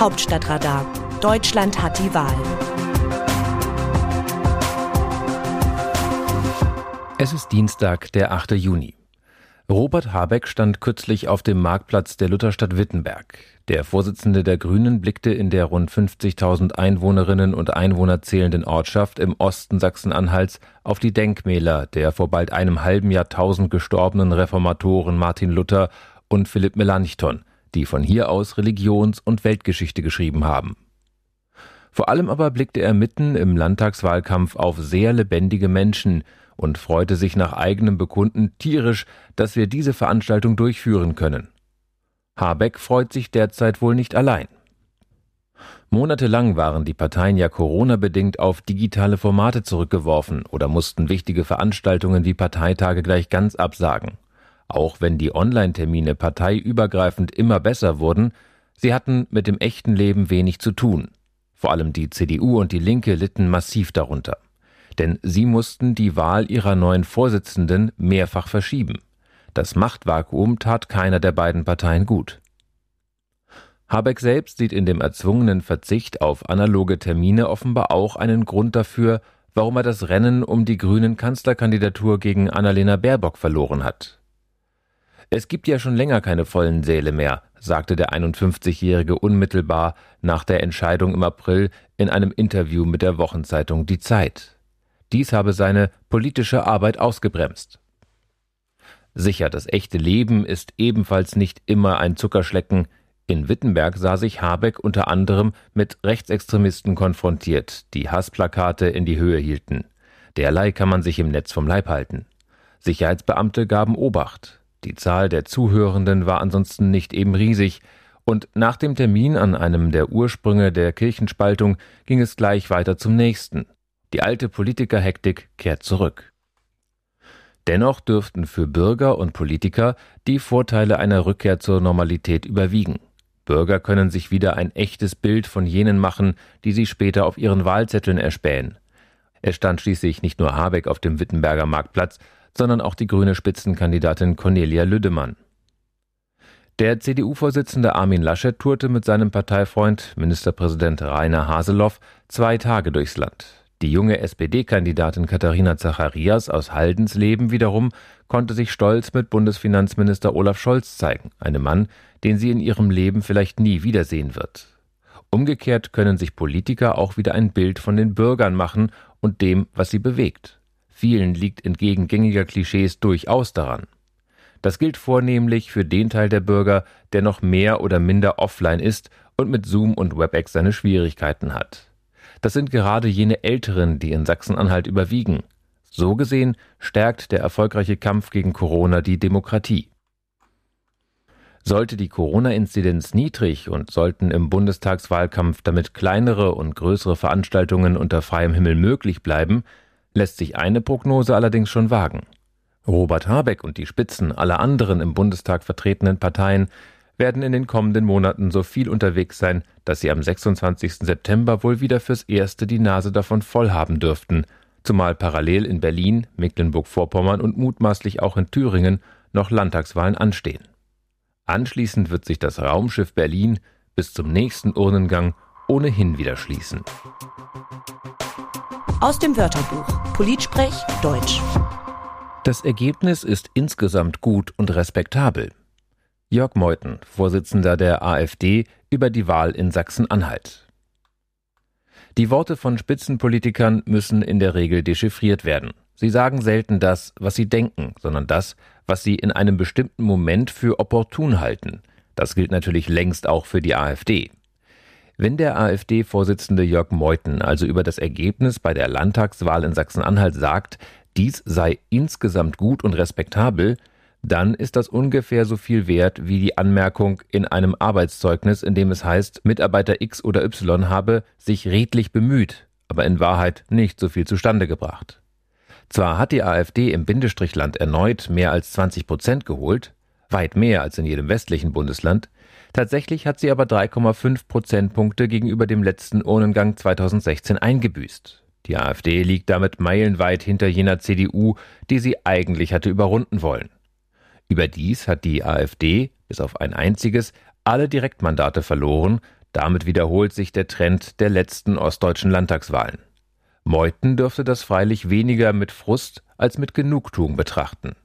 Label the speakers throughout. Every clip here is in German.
Speaker 1: Hauptstadtradar. Deutschland hat die Wahl.
Speaker 2: Es ist Dienstag, der 8. Juni. Robert Habeck stand kürzlich auf dem Marktplatz der Lutherstadt Wittenberg. Der Vorsitzende der Grünen blickte in der rund 50.000 Einwohnerinnen und Einwohner zählenden Ortschaft im Osten Sachsen-Anhalts auf die Denkmäler der vor bald einem halben Jahrtausend gestorbenen Reformatoren Martin Luther und Philipp Melanchthon, die von hier aus Religions- und Weltgeschichte geschrieben haben. Vor allem aber blickte er mitten im Landtagswahlkampf auf sehr lebendige Menschen und freute sich nach eigenem Bekunden tierisch, dass wir diese Veranstaltung durchführen können. Habeck freut sich derzeit wohl nicht allein. Monatelang waren die Parteien ja Corona-bedingt auf digitale Formate zurückgeworfen oder mussten wichtige Veranstaltungen wie Parteitage gleich ganz absagen. Auch wenn die Online-Termine parteiübergreifend immer besser wurden, sie hatten mit dem echten Leben wenig zu tun. Vor allem die CDU und die Linke litten massiv darunter denn sie mussten die Wahl ihrer neuen Vorsitzenden mehrfach verschieben. Das Machtvakuum tat keiner der beiden Parteien gut. Habeck selbst sieht in dem erzwungenen Verzicht auf analoge Termine offenbar auch einen Grund dafür, warum er das Rennen um die grünen Kanzlerkandidatur gegen Annalena Baerbock verloren hat. Es gibt ja schon länger keine vollen Säle mehr, sagte der 51-Jährige unmittelbar nach der Entscheidung im April in einem Interview mit der Wochenzeitung Die Zeit. Dies habe seine politische Arbeit ausgebremst. Sicher, das echte Leben ist ebenfalls nicht immer ein Zuckerschlecken. In Wittenberg sah sich Habeck unter anderem mit Rechtsextremisten konfrontiert, die Hassplakate in die Höhe hielten. Derlei kann man sich im Netz vom Leib halten. Sicherheitsbeamte gaben Obacht. Die Zahl der Zuhörenden war ansonsten nicht eben riesig, und nach dem Termin an einem der Ursprünge der Kirchenspaltung ging es gleich weiter zum nächsten. Die alte Politikerhektik kehrt zurück. Dennoch dürften für Bürger und Politiker die Vorteile einer Rückkehr zur Normalität überwiegen. Bürger können sich wieder ein echtes Bild von jenen machen, die sie später auf ihren Wahlzetteln erspähen. Es stand schließlich nicht nur Habeck auf dem Wittenberger Marktplatz, sondern auch die grüne Spitzenkandidatin Cornelia Lüdemann. Der CDU-Vorsitzende Armin Laschet tourte mit seinem Parteifreund Ministerpräsident Rainer Haseloff zwei Tage durchs Land. Die junge SPD-Kandidatin Katharina Zacharias aus Haldensleben wiederum konnte sich stolz mit Bundesfinanzminister Olaf Scholz zeigen, einem Mann, den sie in ihrem Leben vielleicht nie wiedersehen wird. Umgekehrt können sich Politiker auch wieder ein Bild von den Bürgern machen und dem, was sie bewegt. Vielen liegt entgegen gängiger Klischees durchaus daran. Das gilt vornehmlich für den Teil der Bürger, der noch mehr oder minder offline ist und mit Zoom und WebEx seine Schwierigkeiten hat. Das sind gerade jene Älteren, die in Sachsen-Anhalt überwiegen. So gesehen stärkt der erfolgreiche Kampf gegen Corona die Demokratie. Sollte die Corona-Inzidenz niedrig und sollten im Bundestagswahlkampf damit kleinere und größere Veranstaltungen unter freiem Himmel möglich bleiben, lässt sich eine Prognose allerdings schon wagen. Robert Habeck und die Spitzen aller anderen im Bundestag vertretenen Parteien werden in den kommenden Monaten so viel unterwegs sein, dass sie am 26. September wohl wieder fürs Erste die Nase davon voll haben dürften, zumal parallel in Berlin, Mecklenburg-Vorpommern und mutmaßlich auch in Thüringen noch Landtagswahlen anstehen. Anschließend wird sich das Raumschiff Berlin bis zum nächsten Urnengang ohnehin wieder schließen.
Speaker 1: Aus dem Wörterbuch Politsprech Deutsch.
Speaker 2: Das Ergebnis ist insgesamt gut und respektabel. Jörg Meuthen, Vorsitzender der AfD, über die Wahl in Sachsen-Anhalt. Die Worte von Spitzenpolitikern müssen in der Regel dechiffriert werden. Sie sagen selten das, was sie denken, sondern das, was sie in einem bestimmten Moment für opportun halten. Das gilt natürlich längst auch für die AfD. Wenn der AfD-Vorsitzende Jörg Meuthen also über das Ergebnis bei der Landtagswahl in Sachsen-Anhalt sagt, dies sei insgesamt gut und respektabel, dann ist das ungefähr so viel wert wie die Anmerkung in einem Arbeitszeugnis, in dem es heißt, Mitarbeiter X oder Y habe sich redlich bemüht, aber in Wahrheit nicht so viel zustande gebracht. Zwar hat die AfD im Bindestrichland erneut mehr als 20 Prozent geholt, weit mehr als in jedem westlichen Bundesland, tatsächlich hat sie aber 3,5 Prozentpunkte gegenüber dem letzten Urnengang 2016 eingebüßt. Die AfD liegt damit meilenweit hinter jener CDU, die sie eigentlich hatte überrunden wollen. Überdies hat die AfD, bis auf ein einziges, alle Direktmandate verloren, Damit wiederholt sich der Trend der letzten ostdeutschen Landtagswahlen. Meuthen dürfte das freilich weniger mit Frust als mit Genugtuung betrachten.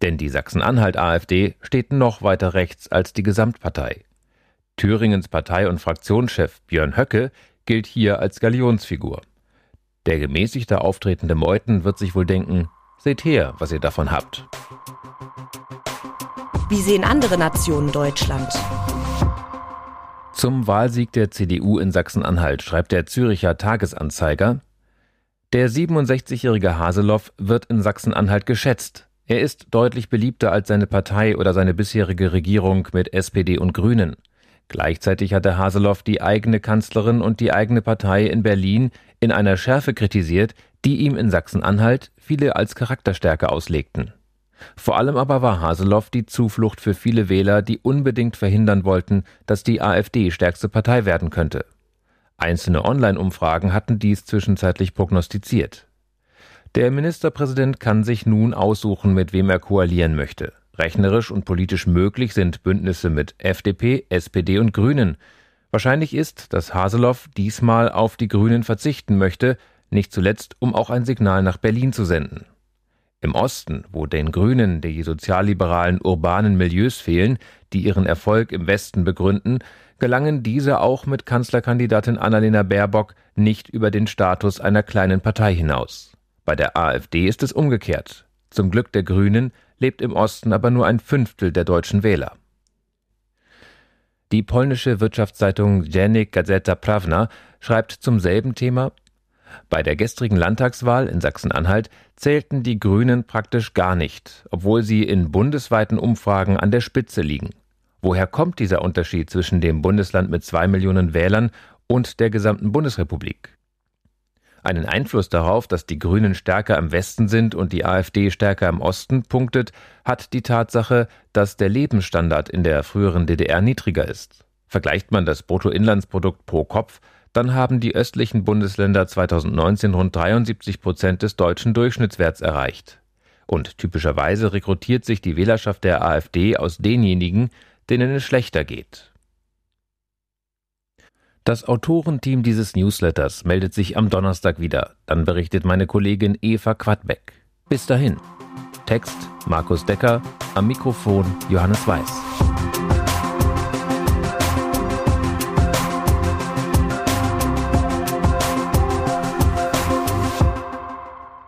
Speaker 2: Denn die Sachsen-Anhalt-AfD steht noch weiter rechts als die Gesamtpartei. Thüringens Partei- und Fraktionschef Björn Höcke gilt hier als Galionsfigur. Der gemäßigter auftretende Meuthen wird sich wohl denken, seht her, was ihr davon habt.
Speaker 1: Wie sehen andere Nationen Deutschland?
Speaker 2: Zum Wahlsieg der CDU in Sachsen-Anhalt schreibt der Züricher Tagesanzeiger, der 67-jährige Haseloff wird in Sachsen-Anhalt geschätzt. Er ist deutlich beliebter als seine Partei oder seine bisherige Regierung mit SPD und Grünen. Gleichzeitig hat der Haseloff die eigene Kanzlerin und die eigene Partei in Berlin in einer Schärfe kritisiert, die ihm in Sachsen-Anhalt viele als Charakterstärke auslegten. Vor allem aber war Haseloff die Zuflucht für viele Wähler, die unbedingt verhindern wollten, dass die AfD stärkste Partei werden könnte. Einzelne Online-Umfragen hatten dies zwischenzeitlich prognostiziert. Der Ministerpräsident kann sich nun aussuchen, mit wem er koalieren möchte. Rechnerisch und politisch möglich sind Bündnisse mit FDP, SPD und Grünen. Wahrscheinlich ist, dass Haseloff diesmal auf die Grünen verzichten möchte, nicht zuletzt, um auch ein Signal nach Berlin zu senden. Im Osten, wo den Grünen die sozialliberalen urbanen Milieus fehlen, die ihren Erfolg im Westen begründen, gelangen diese auch mit Kanzlerkandidatin Annalena Baerbock nicht über den Status einer kleinen Partei hinaus. Bei der AfD ist es umgekehrt. Zum Glück der Grünen lebt im Osten aber nur ein Fünftel der deutschen Wähler. Die polnische Wirtschaftszeitung Dziennik Gazeta Prawna schreibt zum selben Thema bei der gestrigen Landtagswahl in Sachsen-Anhalt zählten die Grünen praktisch gar nicht, obwohl sie in bundesweiten Umfragen an der Spitze liegen. Woher kommt dieser Unterschied zwischen dem Bundesland mit zwei Millionen Wählern und der gesamten Bundesrepublik? Einen Einfluss darauf, dass die Grünen stärker im Westen sind und die AfD stärker im Osten punktet, hat die Tatsache, dass der Lebensstandard in der früheren DDR niedriger ist. Vergleicht man das Bruttoinlandsprodukt pro Kopf, dann haben die östlichen Bundesländer 2019 rund 73 Prozent des deutschen Durchschnittswerts erreicht. Und typischerweise rekrutiert sich die Wählerschaft der AfD aus denjenigen, denen es schlechter geht. Das Autorenteam dieses Newsletters meldet sich am Donnerstag wieder. Dann berichtet meine Kollegin Eva Quadbeck. Bis dahin. Text Markus Decker, am Mikrofon Johannes Weiß.